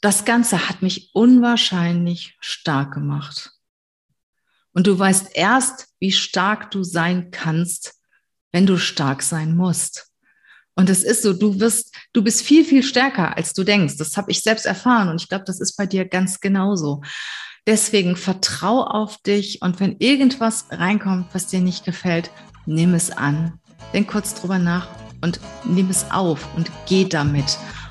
das Ganze hat mich unwahrscheinlich stark gemacht. Und du weißt erst, wie stark du sein kannst, wenn du stark sein musst. Und es ist so, du wirst, du bist viel, viel stärker, als du denkst. Das habe ich selbst erfahren und ich glaube, das ist bei dir ganz genauso. Deswegen vertrau auf dich und wenn irgendwas reinkommt, was dir nicht gefällt, nimm es an. Denk kurz drüber nach und nimm es auf und geh damit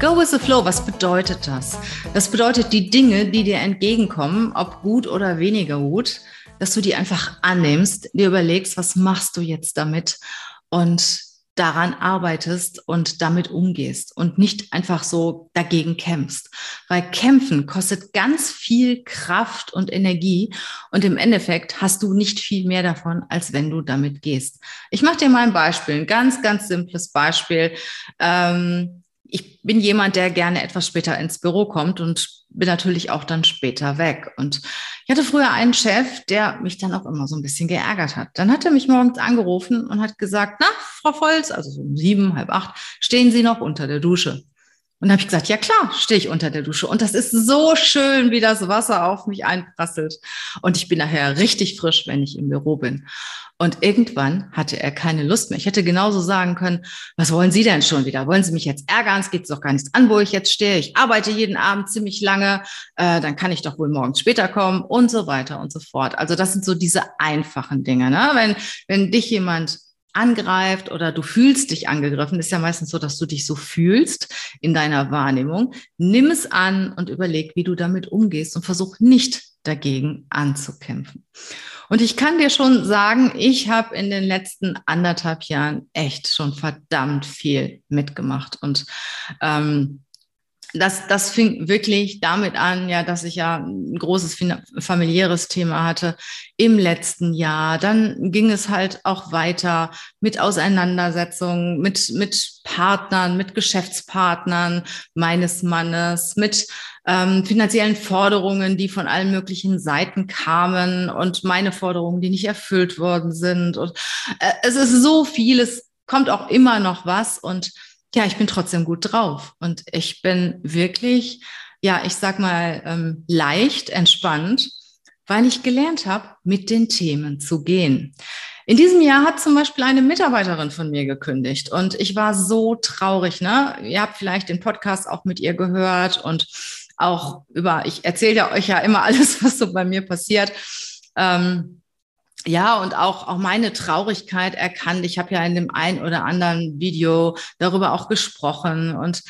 Go with the flow, was bedeutet das? Das bedeutet die Dinge, die dir entgegenkommen, ob gut oder weniger gut, dass du die einfach annimmst, dir überlegst, was machst du jetzt damit und daran arbeitest und damit umgehst und nicht einfach so dagegen kämpfst. Weil kämpfen kostet ganz viel Kraft und Energie und im Endeffekt hast du nicht viel mehr davon, als wenn du damit gehst. Ich mache dir mal ein Beispiel, ein ganz, ganz simples Beispiel. Ähm, ich bin jemand, der gerne etwas später ins Büro kommt und bin natürlich auch dann später weg. Und ich hatte früher einen Chef, der mich dann auch immer so ein bisschen geärgert hat. Dann hat er mich morgens angerufen und hat gesagt, na, Frau Volz, also so um sieben, halb acht, stehen Sie noch unter der Dusche. Und habe ich gesagt, ja klar, stehe ich unter der Dusche. Und das ist so schön, wie das Wasser auf mich einprasselt. Und ich bin nachher richtig frisch, wenn ich im Büro bin. Und irgendwann hatte er keine Lust mehr. Ich hätte genauso sagen können, was wollen Sie denn schon wieder? Wollen Sie mich jetzt ärgern? Es geht doch gar nichts an, wo ich jetzt stehe. Ich arbeite jeden Abend ziemlich lange. Äh, dann kann ich doch wohl morgens später kommen und so weiter und so fort. Also das sind so diese einfachen Dinge. Ne? Wenn, wenn dich jemand angreift oder du fühlst dich angegriffen, ist ja meistens so, dass du dich so fühlst in deiner Wahrnehmung. Nimm es an und überleg, wie du damit umgehst und versuch nicht dagegen anzukämpfen. Und ich kann dir schon sagen, ich habe in den letzten anderthalb Jahren echt schon verdammt viel mitgemacht. Und ähm, das, das fing wirklich damit an, ja, dass ich ja ein großes familiäres Thema hatte im letzten Jahr. Dann ging es halt auch weiter mit Auseinandersetzungen, mit, mit Partnern, mit Geschäftspartnern meines Mannes, mit ähm, finanziellen Forderungen, die von allen möglichen Seiten kamen und meine Forderungen, die nicht erfüllt worden sind. Und äh, es ist so vieles, kommt auch immer noch was und ja, ich bin trotzdem gut drauf und ich bin wirklich, ja, ich sag mal, ähm, leicht entspannt, weil ich gelernt habe, mit den Themen zu gehen. In diesem Jahr hat zum Beispiel eine Mitarbeiterin von mir gekündigt und ich war so traurig. Ne? Ihr habt vielleicht den Podcast auch mit ihr gehört und auch über, ich erzähle ja euch ja immer alles, was so bei mir passiert. Ähm, ja, und auch, auch meine Traurigkeit erkannt. Ich habe ja in dem ein oder anderen Video darüber auch gesprochen. Und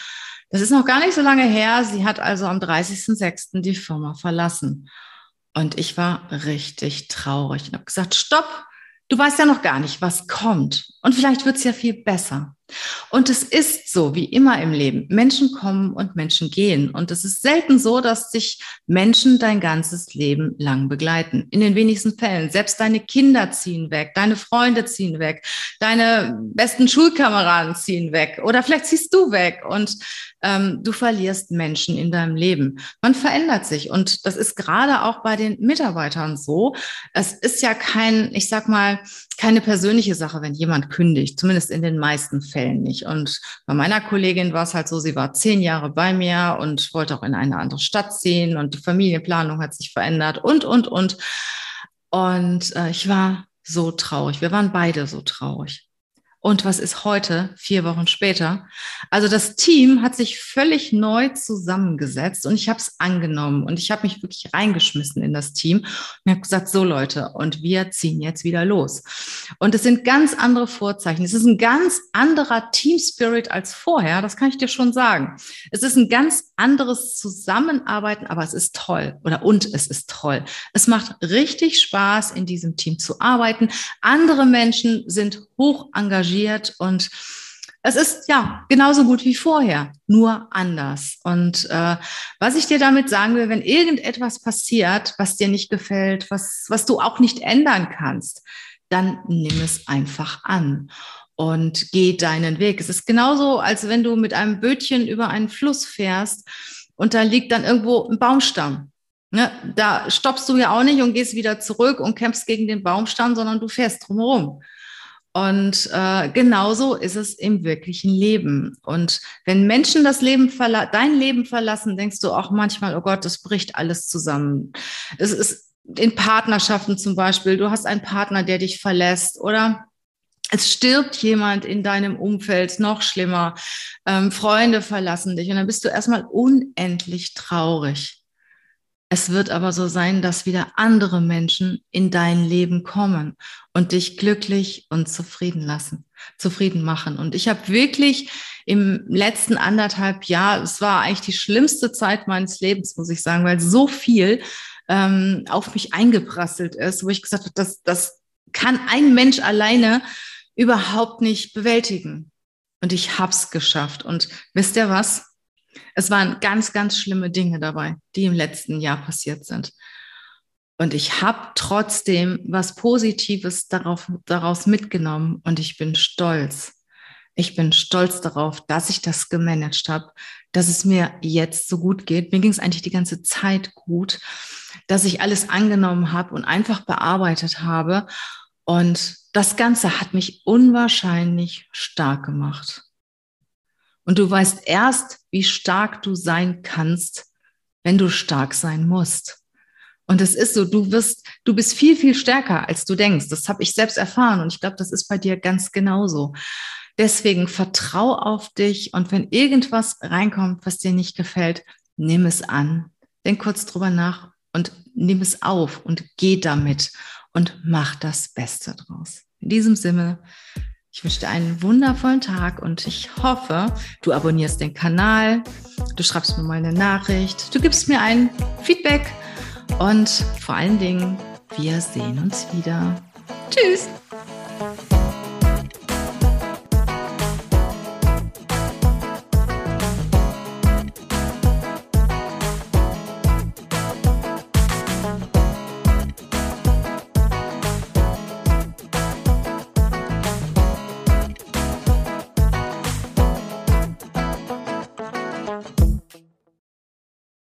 das ist noch gar nicht so lange her. Sie hat also am 30.06. die Firma verlassen. Und ich war richtig traurig und habe gesagt, stopp, du weißt ja noch gar nicht, was kommt. Und vielleicht wird es ja viel besser. Und es ist so, wie immer im Leben. Menschen kommen und Menschen gehen. Und es ist selten so, dass sich Menschen dein ganzes Leben lang begleiten. In den wenigsten Fällen. Selbst deine Kinder ziehen weg, deine Freunde ziehen weg, deine besten Schulkameraden ziehen weg oder vielleicht ziehst du weg und ähm, du verlierst Menschen in deinem Leben. Man verändert sich und das ist gerade auch bei den Mitarbeitern so. Es ist ja kein, ich sag mal, keine persönliche Sache, wenn jemand kündigt, zumindest in den meisten Fällen nicht. Und bei meiner Kollegin war es halt so, sie war zehn Jahre bei mir und wollte auch in eine andere Stadt ziehen und die Familienplanung hat sich verändert und, und, und. Und äh, ich war so traurig. Wir waren beide so traurig. Und was ist heute, vier Wochen später? Also das Team hat sich völlig neu zusammengesetzt und ich habe es angenommen und ich habe mich wirklich reingeschmissen in das Team und habe gesagt, so Leute, und wir ziehen jetzt wieder los. Und es sind ganz andere Vorzeichen. Es ist ein ganz anderer Team Spirit als vorher, das kann ich dir schon sagen. Es ist ein ganz anderes Zusammenarbeiten, aber es ist toll oder und es ist toll. Es macht richtig Spaß, in diesem Team zu arbeiten. Andere Menschen sind hoch engagiert engagiert und Es ist ja genauso gut wie vorher, nur anders. Und äh, was ich dir damit sagen will, wenn irgendetwas passiert, was dir nicht gefällt, was, was du auch nicht ändern kannst, dann nimm es einfach an und geh deinen Weg. Es ist genauso, als wenn du mit einem Bötchen über einen Fluss fährst und da liegt dann irgendwo ein Baumstamm. Ne, da stoppst du ja auch nicht und gehst wieder zurück und kämpfst gegen den Baumstamm, sondern du fährst drumherum. Und äh, genauso ist es im wirklichen Leben. Und wenn Menschen das Leben dein Leben verlassen, denkst du auch manchmal, oh Gott, das bricht alles zusammen. Es ist in Partnerschaften zum Beispiel, du hast einen Partner, der dich verlässt oder es stirbt jemand in deinem Umfeld, noch schlimmer, ähm, Freunde verlassen dich und dann bist du erstmal unendlich traurig. Es wird aber so sein, dass wieder andere Menschen in dein Leben kommen und dich glücklich und zufrieden lassen, zufrieden machen. Und ich habe wirklich im letzten anderthalb Jahr, es war eigentlich die schlimmste Zeit meines Lebens, muss ich sagen, weil so viel ähm, auf mich eingeprasselt ist, wo ich gesagt habe, das, das kann ein Mensch alleine überhaupt nicht bewältigen. Und ich hab's geschafft. Und wisst ihr was? Es waren ganz, ganz schlimme Dinge dabei, die im letzten Jahr passiert sind. Und ich habe trotzdem was Positives darauf, daraus mitgenommen und ich bin stolz. Ich bin stolz darauf, dass ich das gemanagt habe, dass es mir jetzt so gut geht. Mir ging es eigentlich die ganze Zeit gut, dass ich alles angenommen habe und einfach bearbeitet habe. Und das Ganze hat mich unwahrscheinlich stark gemacht. Und du weißt erst, wie stark du sein kannst, wenn du stark sein musst. Und es ist so, du wirst, du bist viel, viel stärker, als du denkst. Das habe ich selbst erfahren und ich glaube, das ist bei dir ganz genauso. Deswegen vertrau auf dich und wenn irgendwas reinkommt, was dir nicht gefällt, nimm es an. Denk kurz drüber nach und nimm es auf und geh damit und mach das Beste draus. In diesem Sinne, ich wünsche dir einen wundervollen Tag und ich hoffe, du abonnierst den Kanal, du schreibst mir mal eine Nachricht, du gibst mir ein Feedback und vor allen Dingen, wir sehen uns wieder. Tschüss!